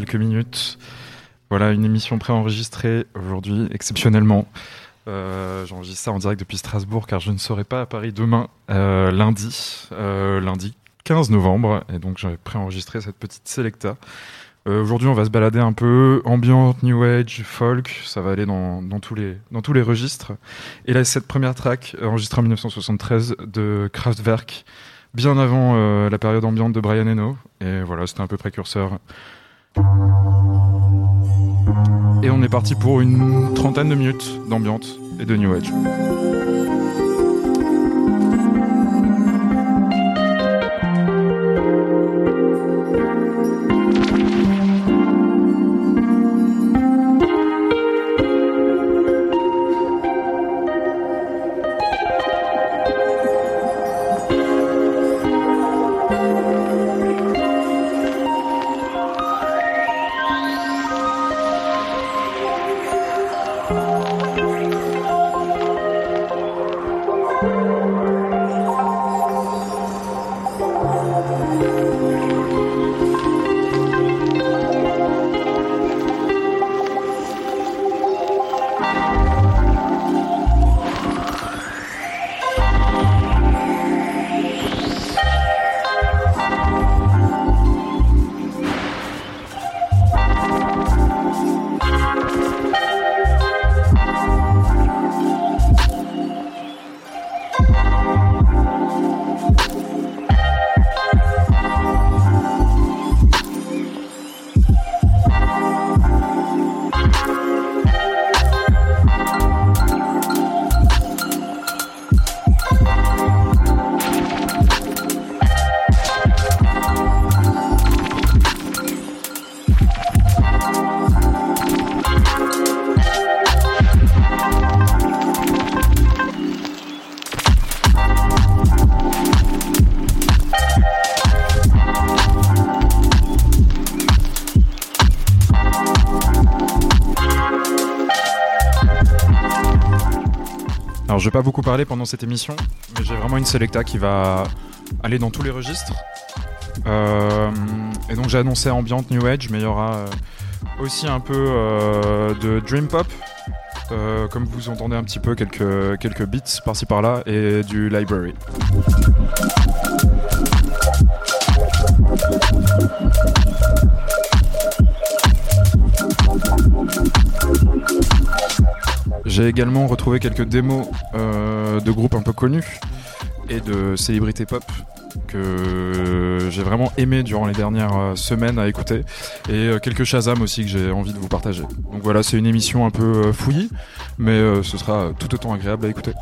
quelques minutes. Voilà, une émission préenregistrée aujourd'hui, exceptionnellement. Euh, j'enregistre ça en direct depuis Strasbourg car je ne serai pas à Paris demain, euh, lundi, euh, lundi 15 novembre. Et donc j'avais préenregistré cette petite Selecta. aujourd'hui, on va se balader un peu, ambiante, new age, folk, ça va aller dans, tous, les, dans tous les registres. Et là, cette première track, enregistrée en 1973 de Kraftwerk, bien avant la période ambiante de Brian Eno. Et voilà, c'était un peu précurseur et on est parti pour une trentaine de minutes d'ambiance et de New Age. pendant cette émission, mais j'ai vraiment une Selecta qui va aller dans tous les registres. Euh, et donc j'ai annoncé Ambient New Age, mais il y aura euh, aussi un peu euh, de Dream Pop, comme vous entendez un petit peu quelques, quelques beats par-ci par-là, et du Library. J'ai également retrouvé quelques démos de groupes un peu connus et de célébrités pop que j'ai vraiment aimé durant les dernières euh, semaines à écouter et euh, quelques Shazam aussi que j'ai envie de vous partager. Donc voilà, c'est une émission un peu euh, fouillie, mais ce sera tout autant agréable à écouter.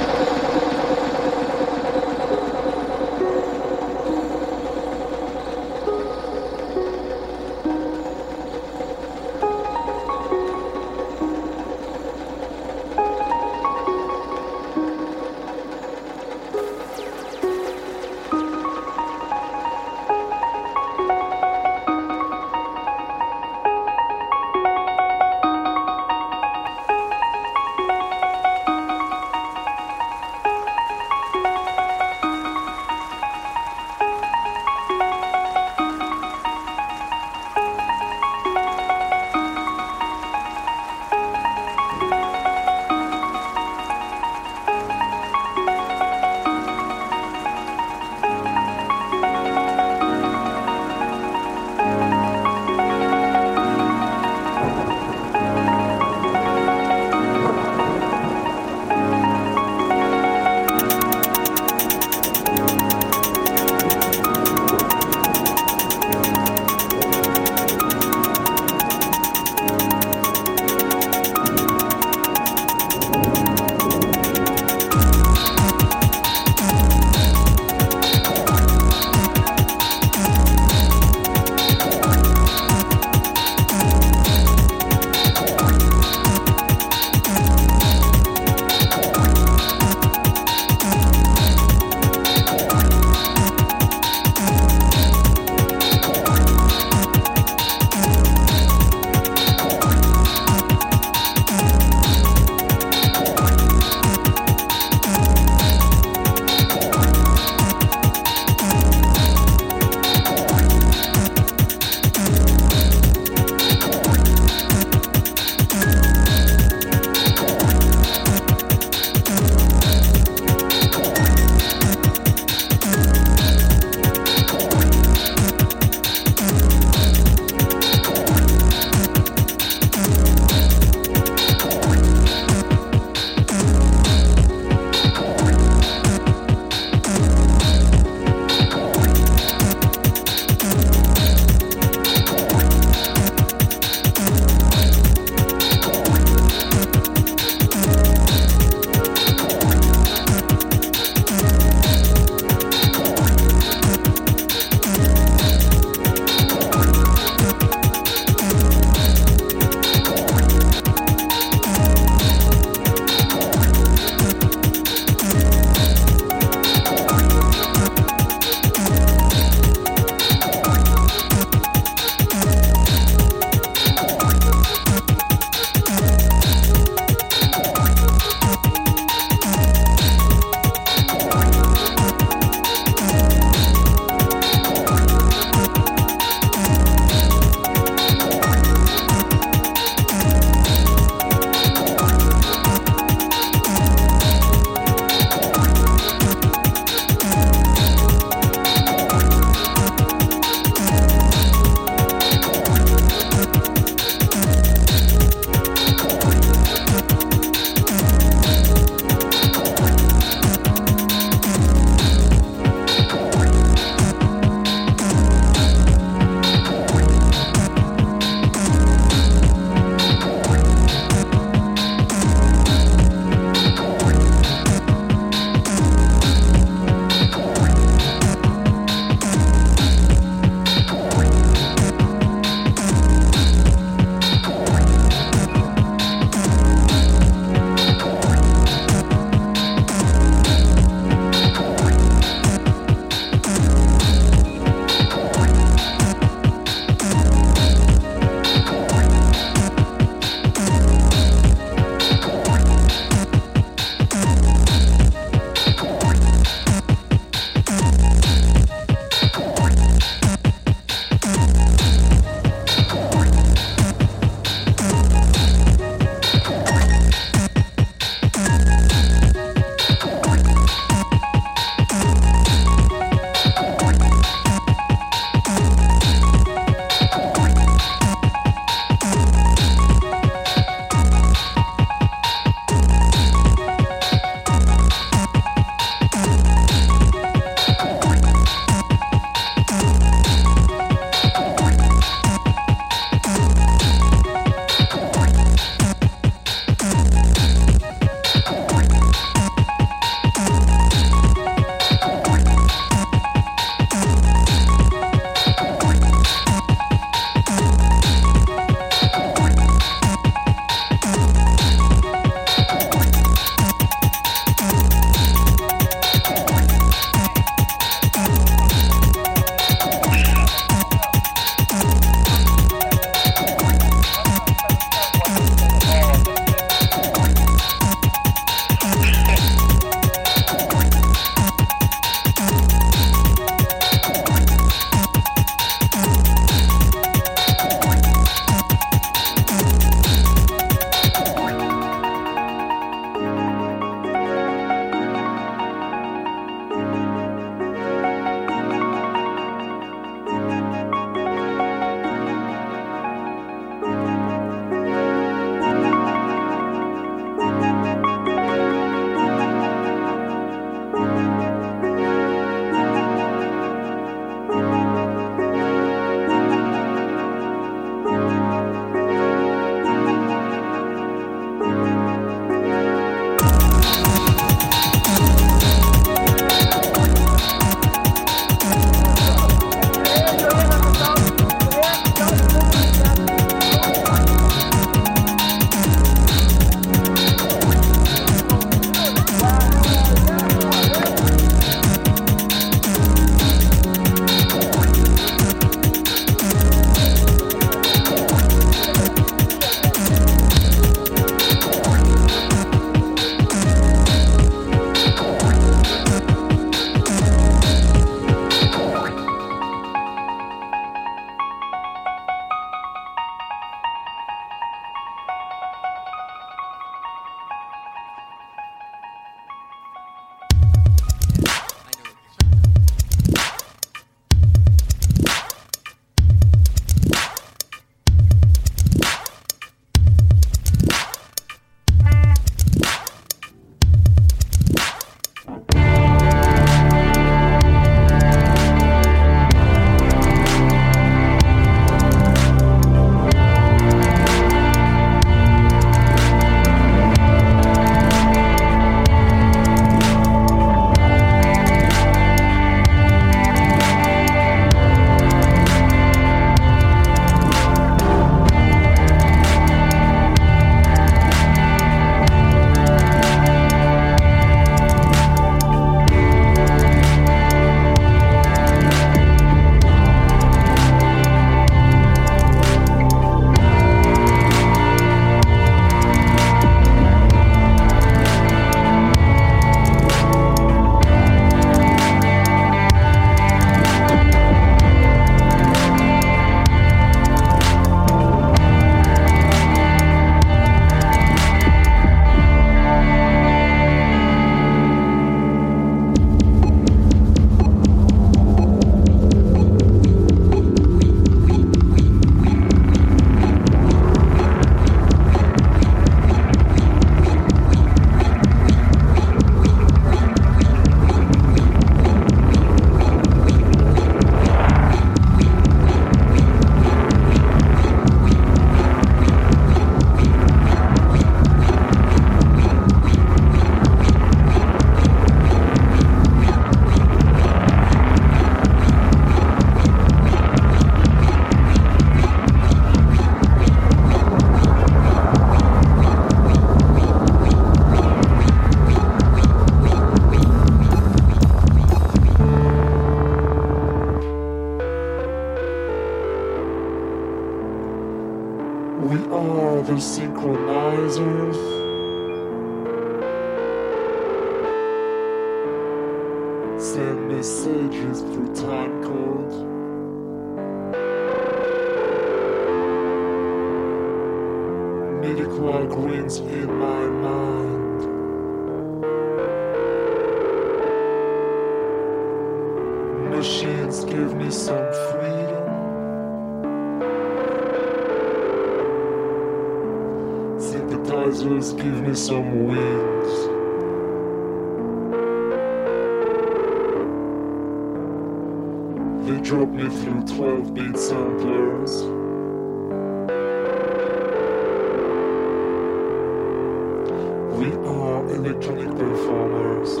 We are electronic performers.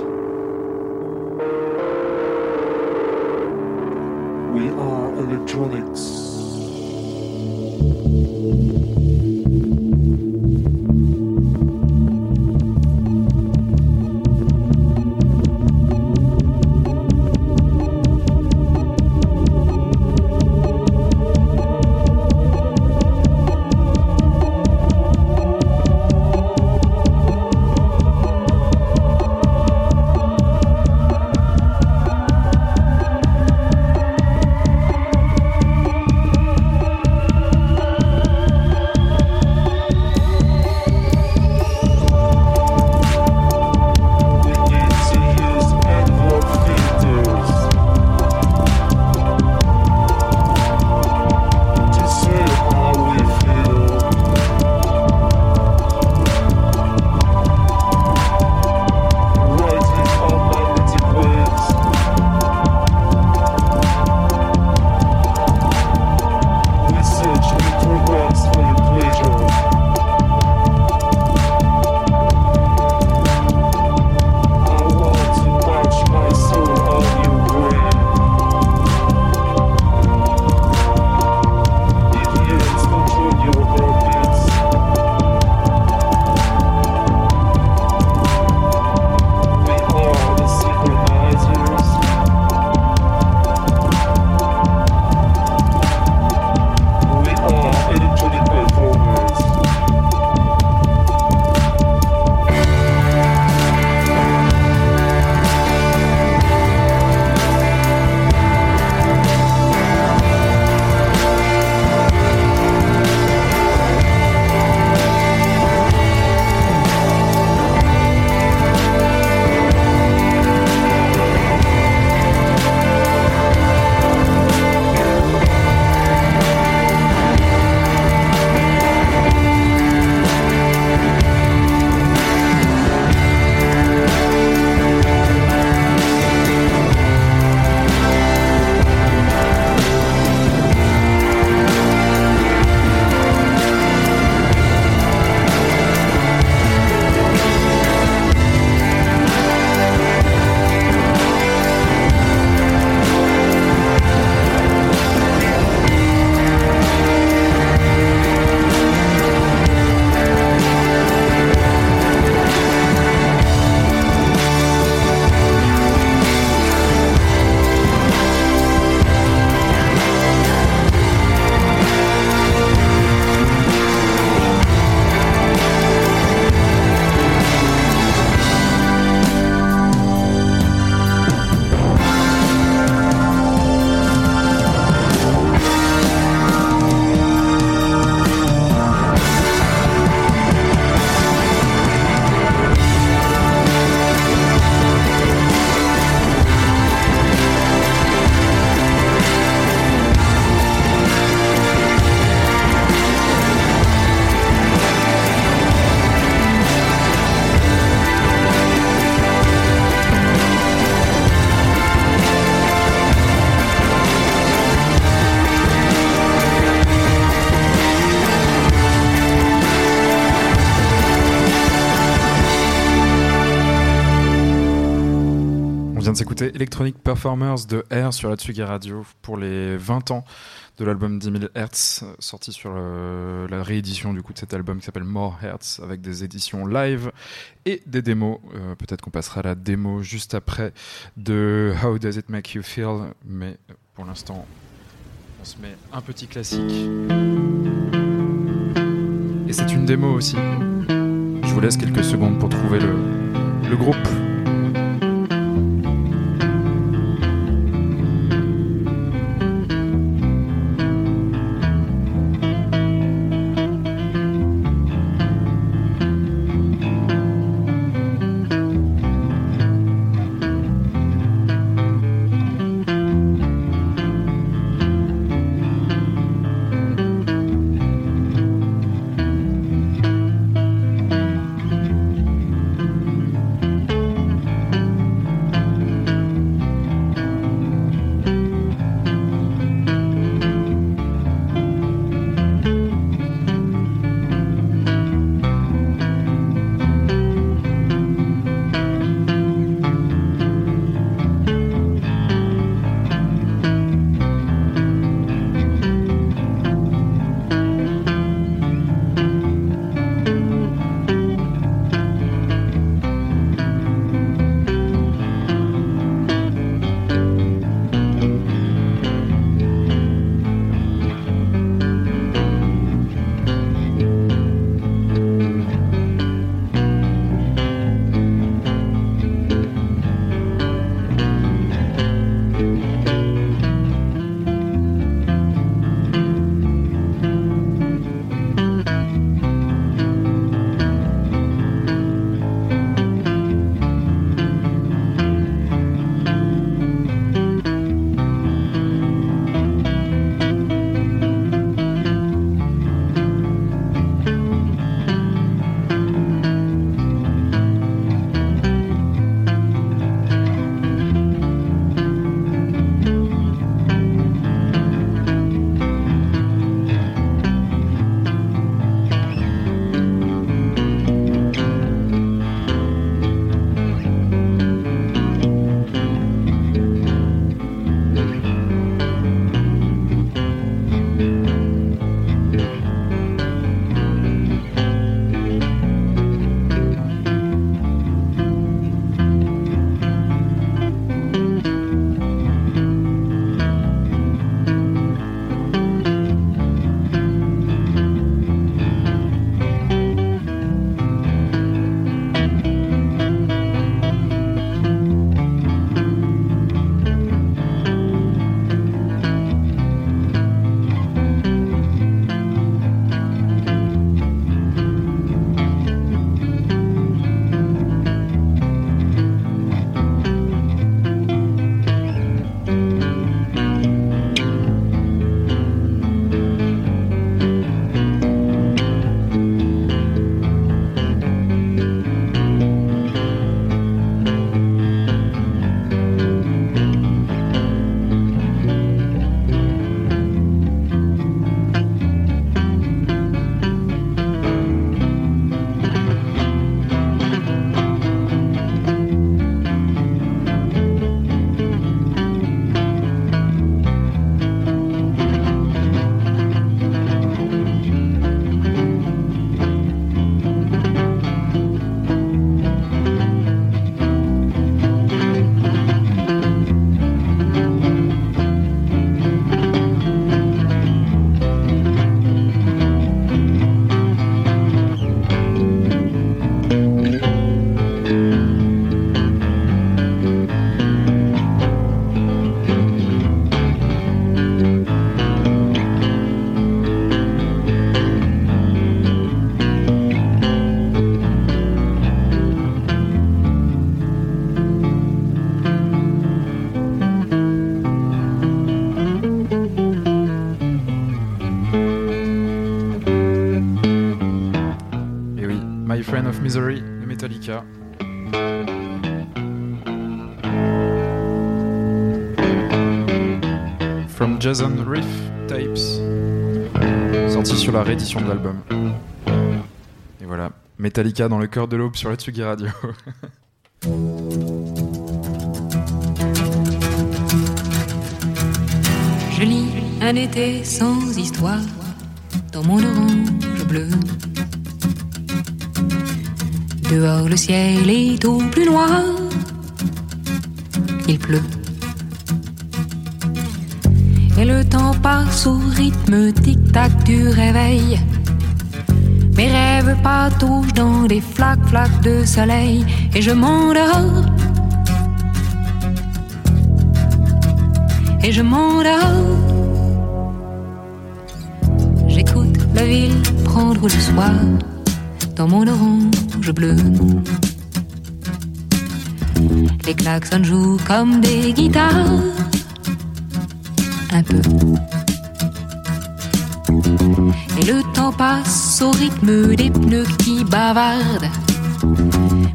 We are electronics. Electronic Performers de R sur la Tsugi Radio pour les 20 ans de l'album 10 000 Hertz, sorti sur euh, la réédition du coup de cet album qui s'appelle More Hertz, avec des éditions live et des démos. Euh, peut-être qu'on passera la démo juste après de How Does It Make You Feel, mais euh, pour l'instant, on se met un petit classique. Et c'est une démo aussi. Je vous laisse quelques secondes pour trouver le groupe. Misery de Metallica. From Jason Riff Tapes, sorti sur la réédition de l'album. Et voilà, Metallica dans le cœur de l'aube sur la Tsugi Radio. Je lis un été sans histoire dans mon orange bleu. Dehors le ciel est tout plus noir. Il pleut. Et le temps passe au rythme tic-tac du réveil. Mes rêves patouchent dans des flaques-flaques de soleil. Et je m'endors. Et je m'endors. J'écoute la ville prendre le soir dans mon orange bleu. Les klaxons jouent comme des guitares, un peu. Et le temps passe au rythme des pneus qui bavardent.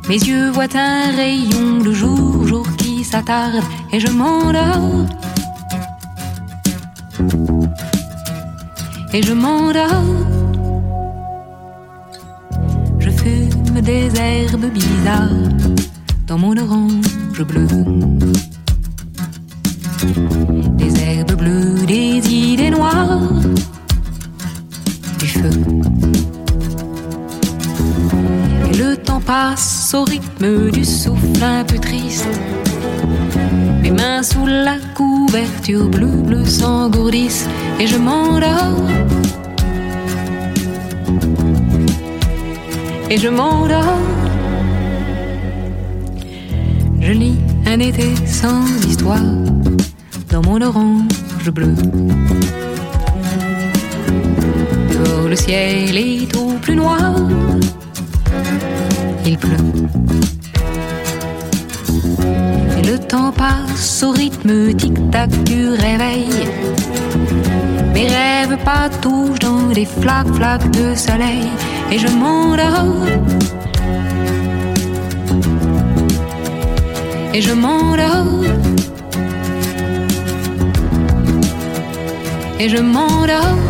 Mes yeux voient un rayon de jour, jour qui s'attarde, et je m'endors. Et je m'endors. des herbes bizarres dans mon orange bleu. Des herbes bleues, des idées noires, du feu. Et le temps passe au rythme du souffle un peu triste. Mes mains sous la couverture bleue, bleue s'engourdissent et je m'endors. et je m'endors. Je lis un été sans histoire dans mon orange bleu. Oh, le ciel est tout plus noir, il pleut. Et le temps passe au rythme tic-tac du réveil. Mes rêves touchent dans des flaques-flaques de soleil et je m'endors. Et je m'endors. Et je m'endors.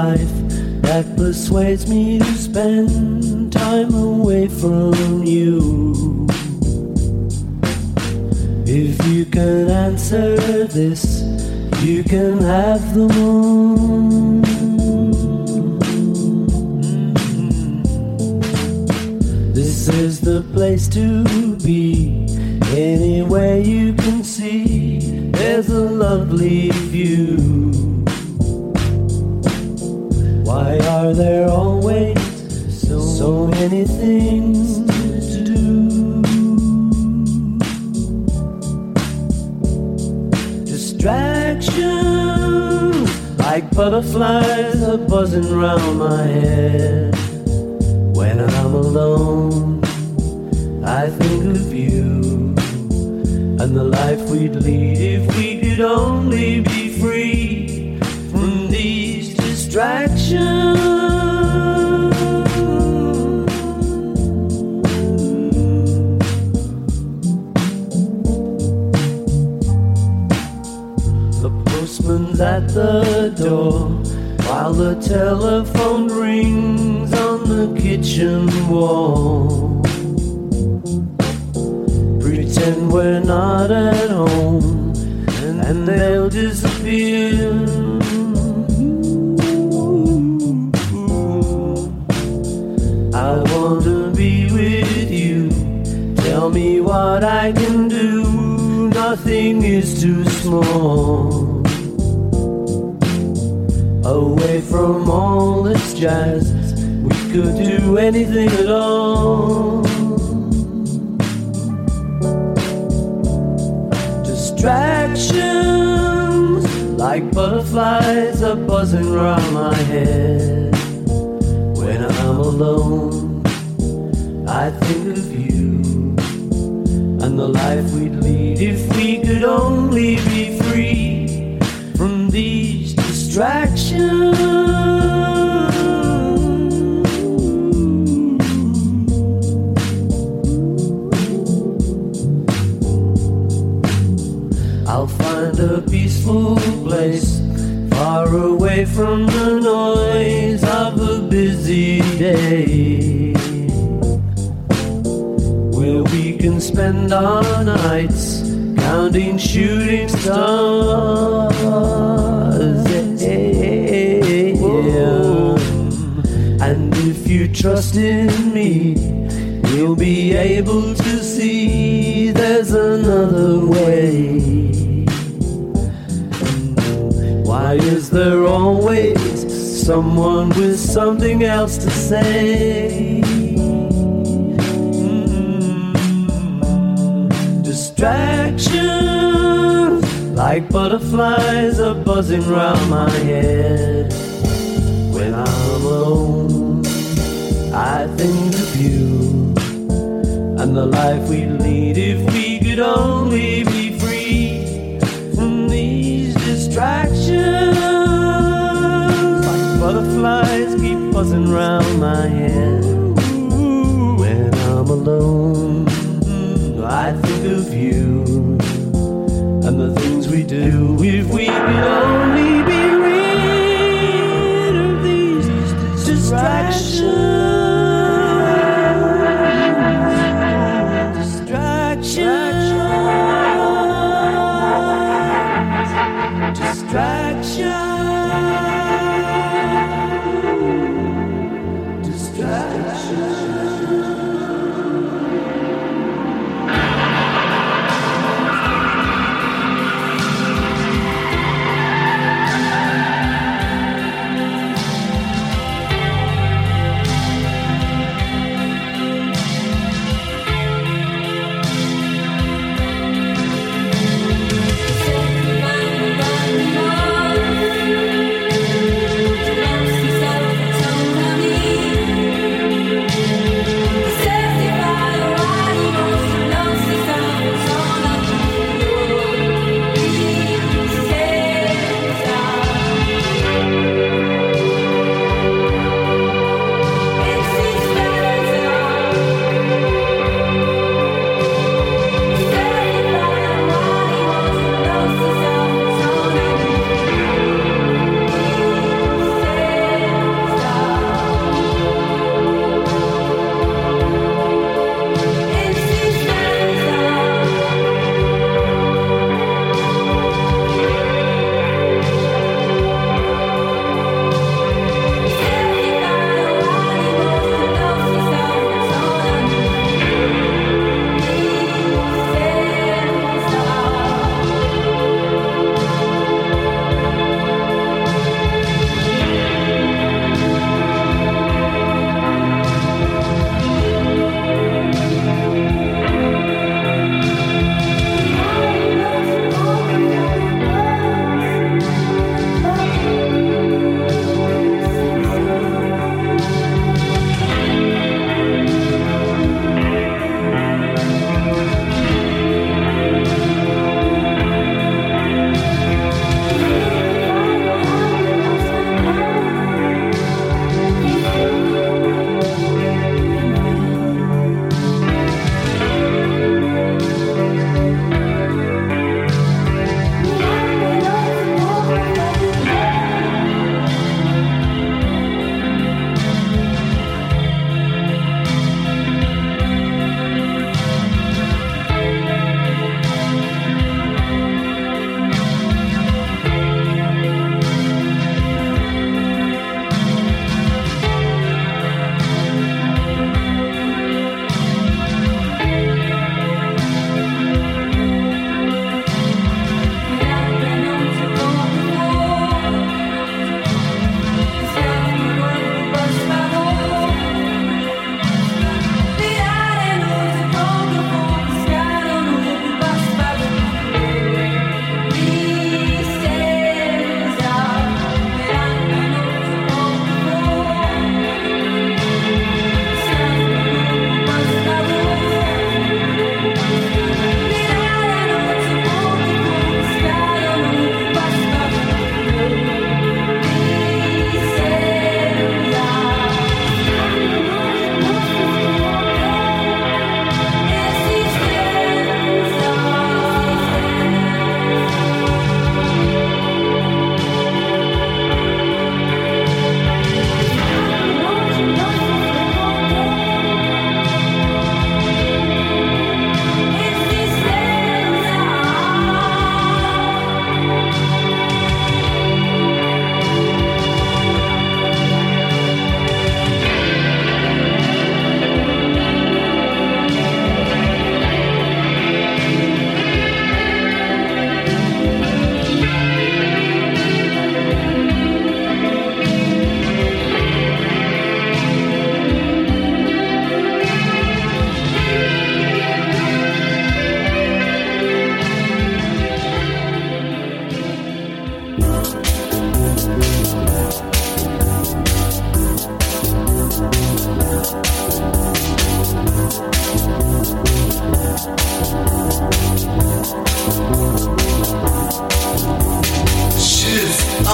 life that persuades me to spend time away from you. If you can answer this, you can have the moon. This is the place to be. Anywhere you can see, there's a lovely view. there always so, so many things to do? Distractions like butterflies are buzzing round my head. When I'm alone, I think of you and the life we'd lead if we could only be free from these distractions. at the door while the telephone rings on the kitchen wall. Pretend we're not at home and they'll disappear. I want to be with you. Tell me what I can do. Nothing is too small away from all this jazz. We could do anything at all. Distractions like butterflies are buzzing around my head. When I'm alone, I think of you and the life we'd lead if we could only be distraction. I'll find a peaceful place far away from the noise of a busy day. Where we can spend our nights counting shooting stars. trust in me, you'll be able to see there's another way. Why is there always someone with something else to say? Mm-hmm. Distractions like butterflies are buzzing round my head when I view. And the life we lead if we could only be free from these distractions. butterflies keep buzzing round my head. When I'm alone, I think of you and the things we do if we could only.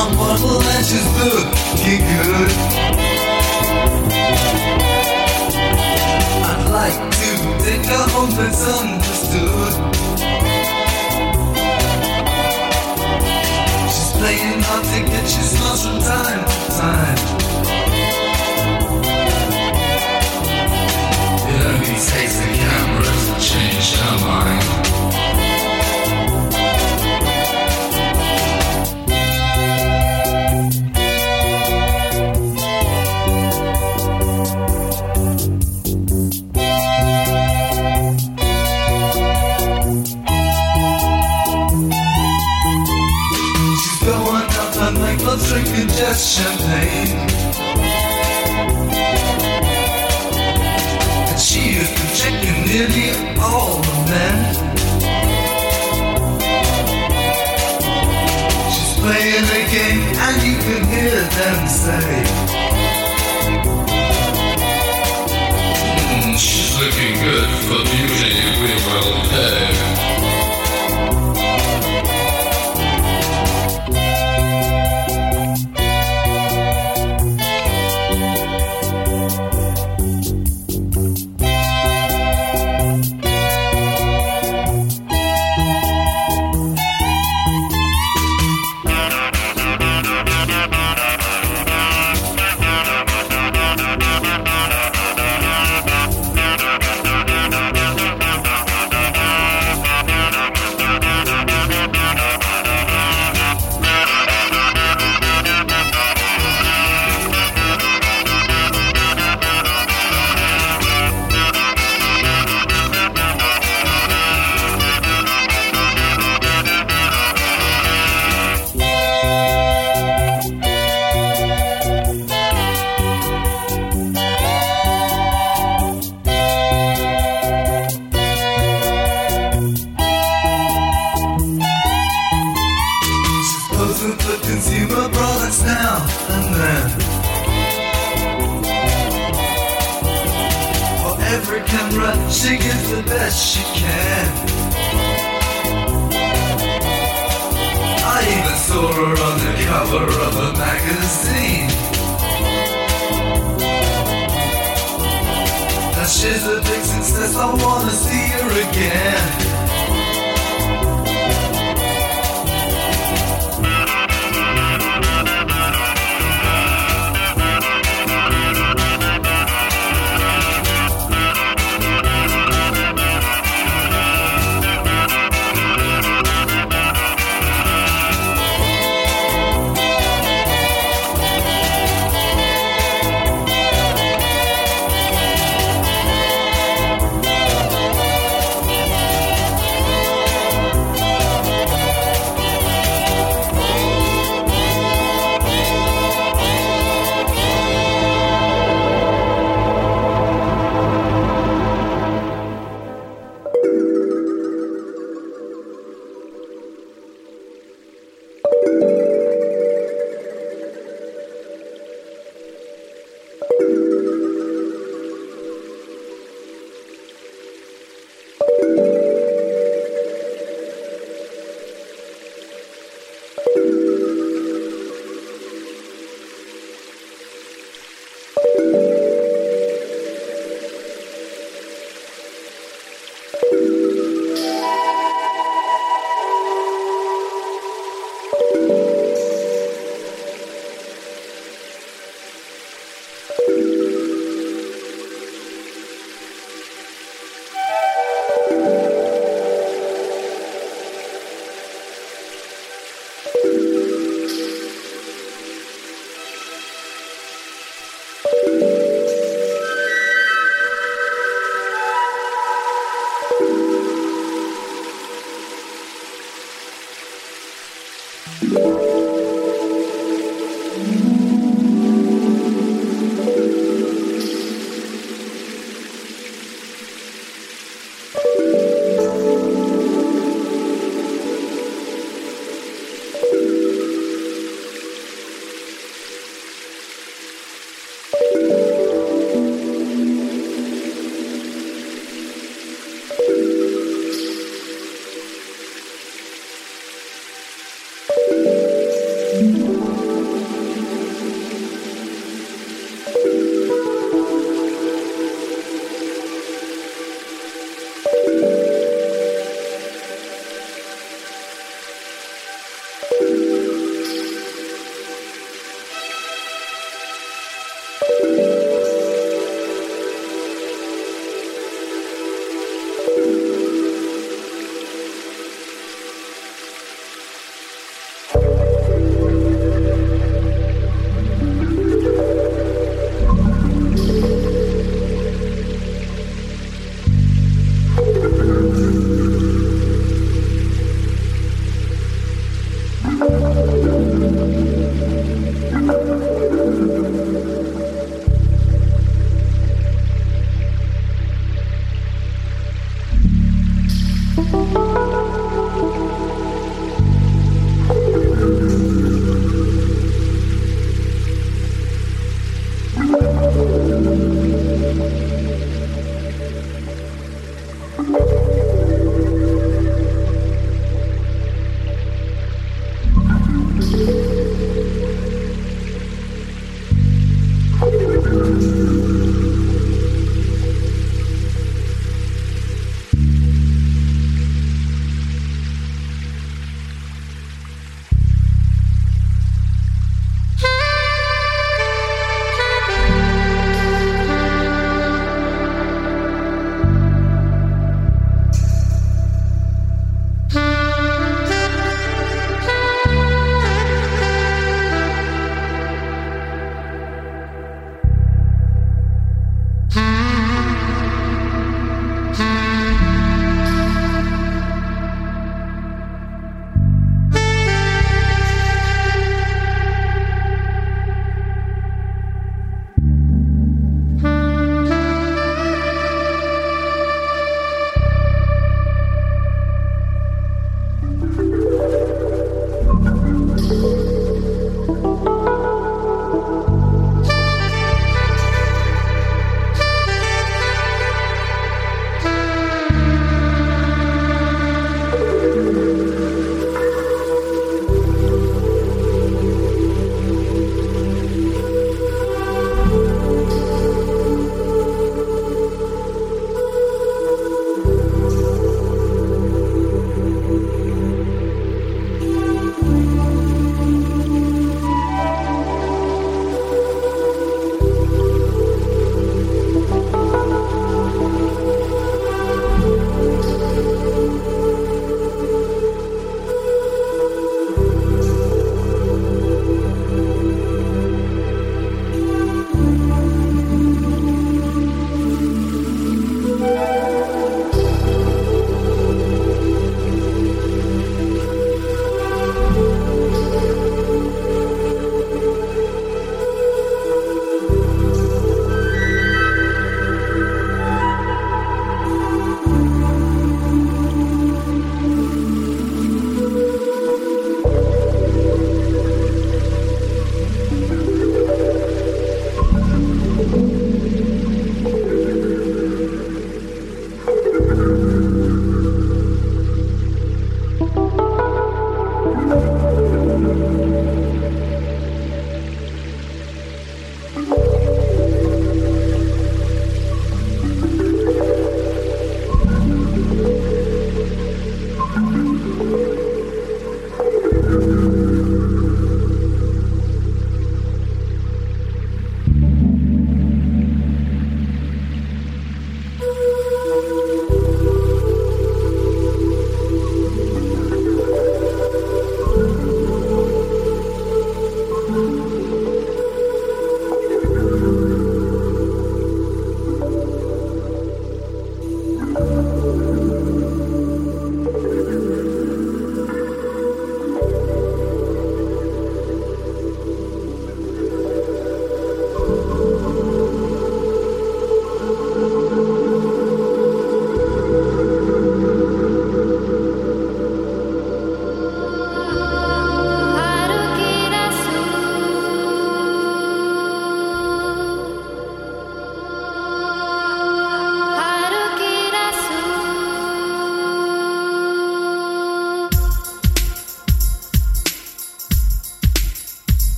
I'm puzzled and she's looking good. I'd like to think I hope it's understood. She's playing hard to get, she's lost from time to time. Yeah, these hazy cameras change her mind. glass champagne. And she is projecting nearly all the men. She's playing a game, and you can hear them say.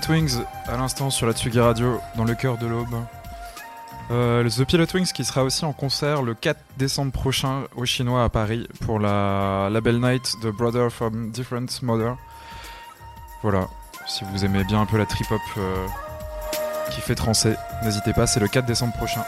Pilot Wings à l'instant sur la Tsugi Radio dans le cœur de l'aube. Euh, The Pilot Wings qui sera aussi en concert le 4 décembre prochain au Chinois à Paris pour la Label Night The Brother from Different Mother. Voilà, si vous aimez bien un peu la trip-hop euh, qui fait trancer, n'hésitez pas, c'est le 4 décembre prochain.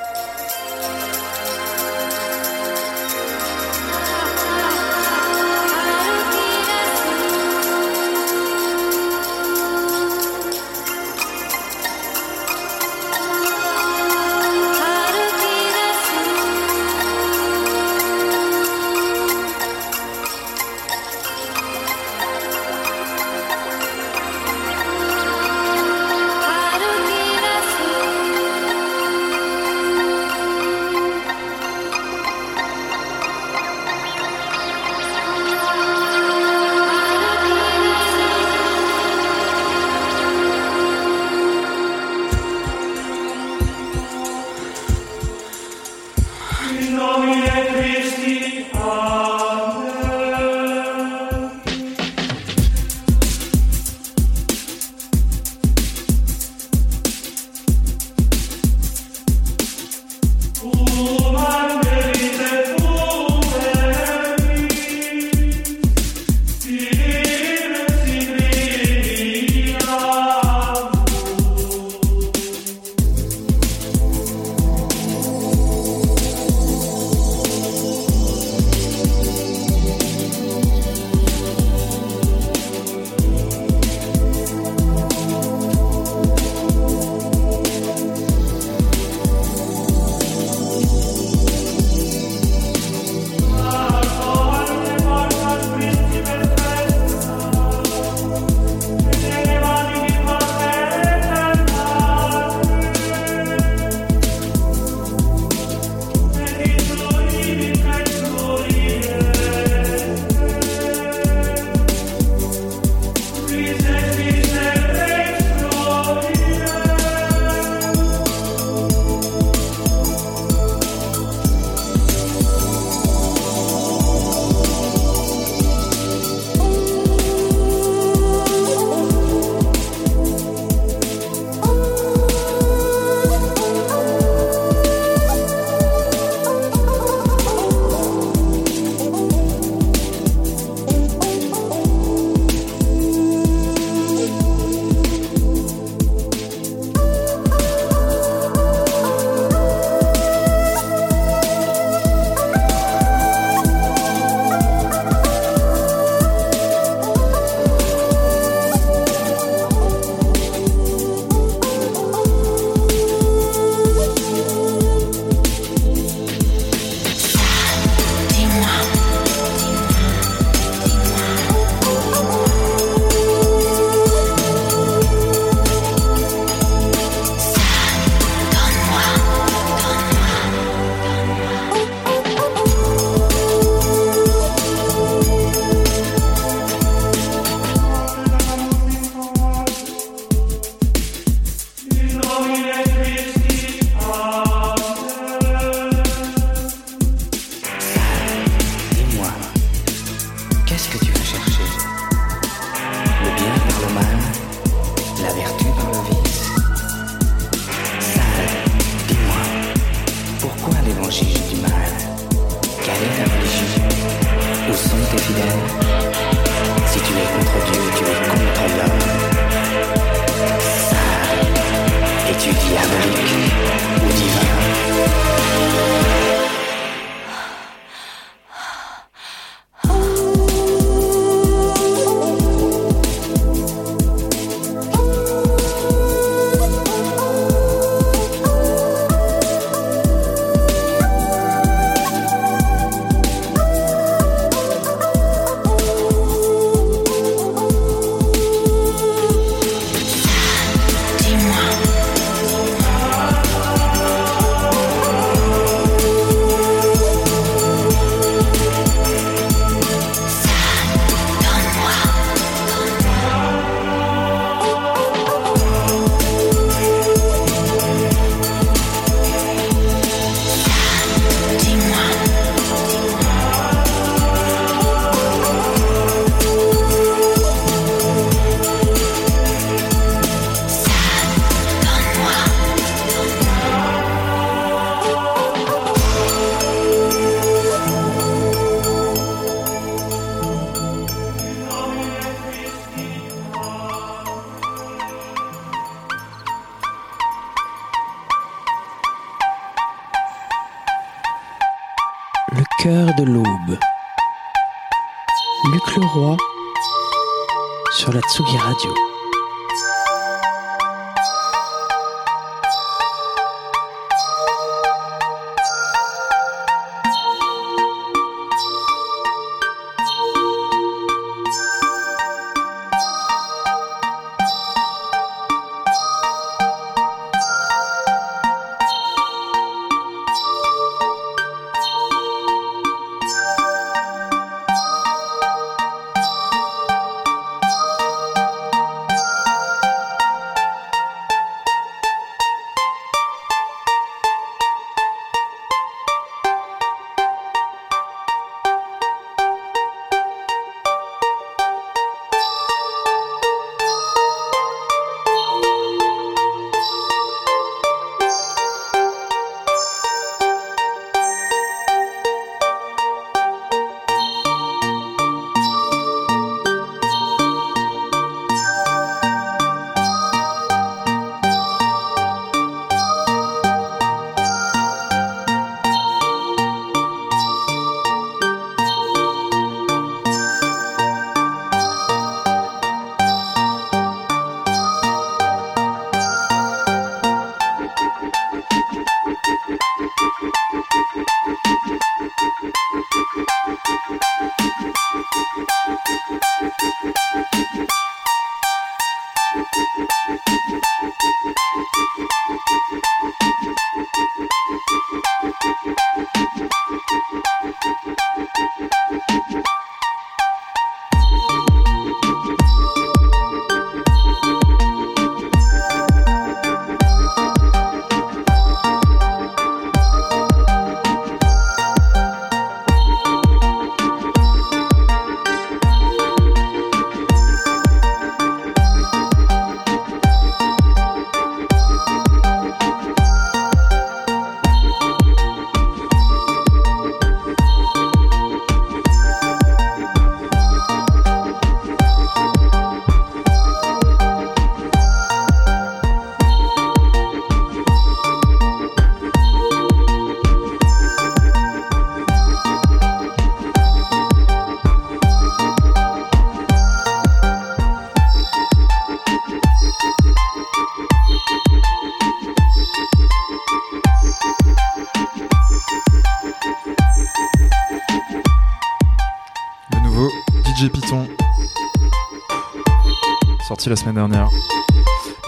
la semaine dernière.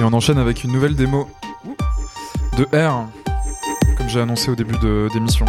Et on enchaîne avec une nouvelle démo de R, comme j'ai annoncé au début de d'émission.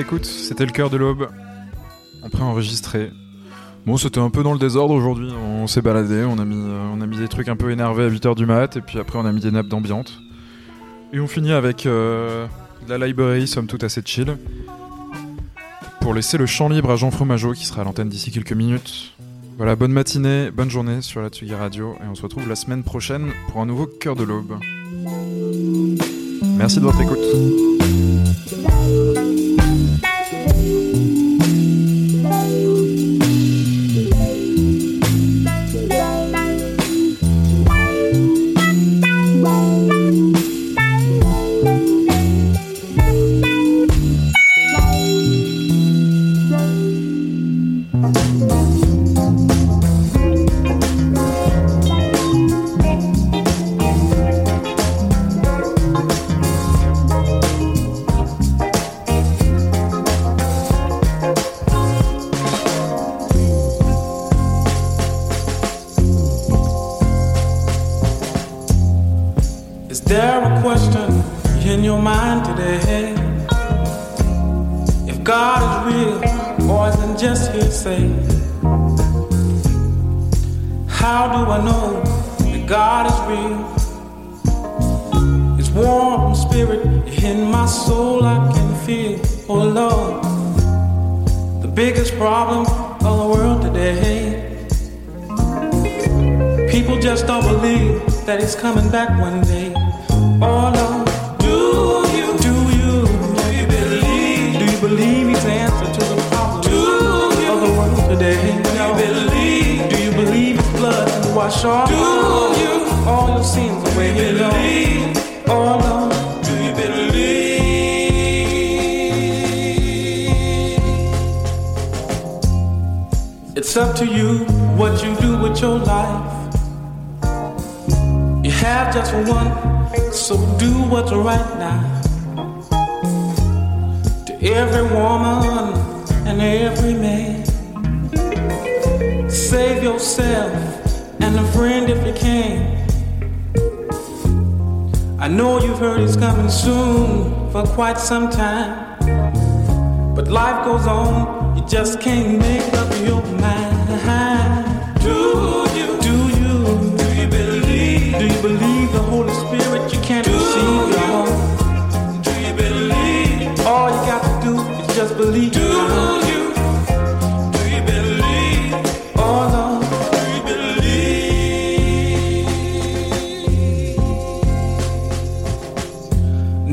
écoute. C'était le cœur de l'aube. après enregistré Bon, c'était un peu dans le désordre aujourd'hui. On s'est baladé, on a, mis, euh, on a mis des trucs un peu énervés à 8h du mat, et puis après on a mis des nappes d'ambiance Et on finit avec euh, la library, somme tout assez chill. Pour laisser le champ libre à Jean Fromageau qui sera à l'antenne d'ici quelques minutes. Voilà, bonne matinée, bonne journée sur la Tsugi Radio et on se retrouve la semaine prochaine pour un nouveau Cœur de l'Aube. Merci de votre écoute.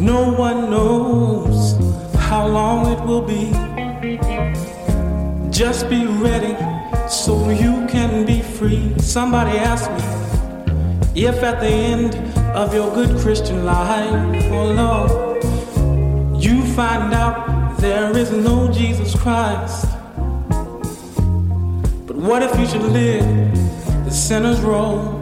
No one knows how long it will be. Just be ready so you can be free. Somebody asked me if at the end of your good Christian life, oh Lord, you find out there is no Jesus Christ. But what if you should live the sinner's role?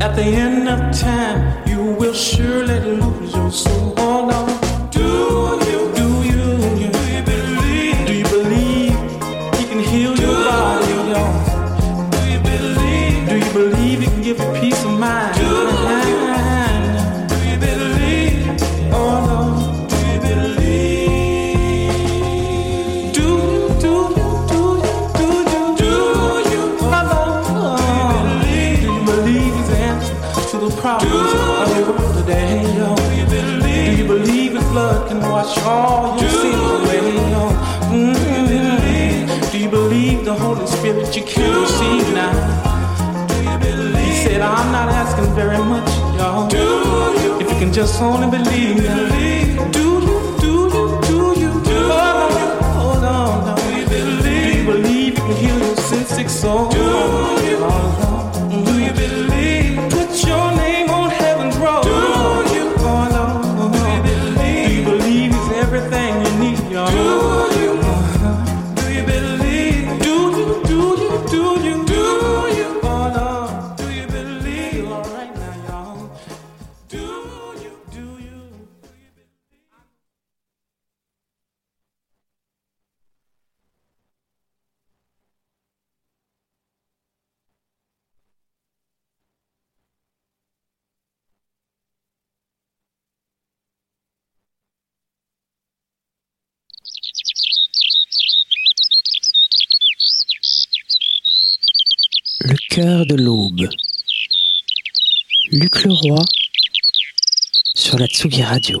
At the end of time, will surely lose your soul. Oh no, do very much, y'all. Do you? If you can just only believe me. Believe. Do you? Do you? Do you? Do oh, you? Hold on, now. believe? believe you can heal your sin sick soul? sur la Tsugi Radio.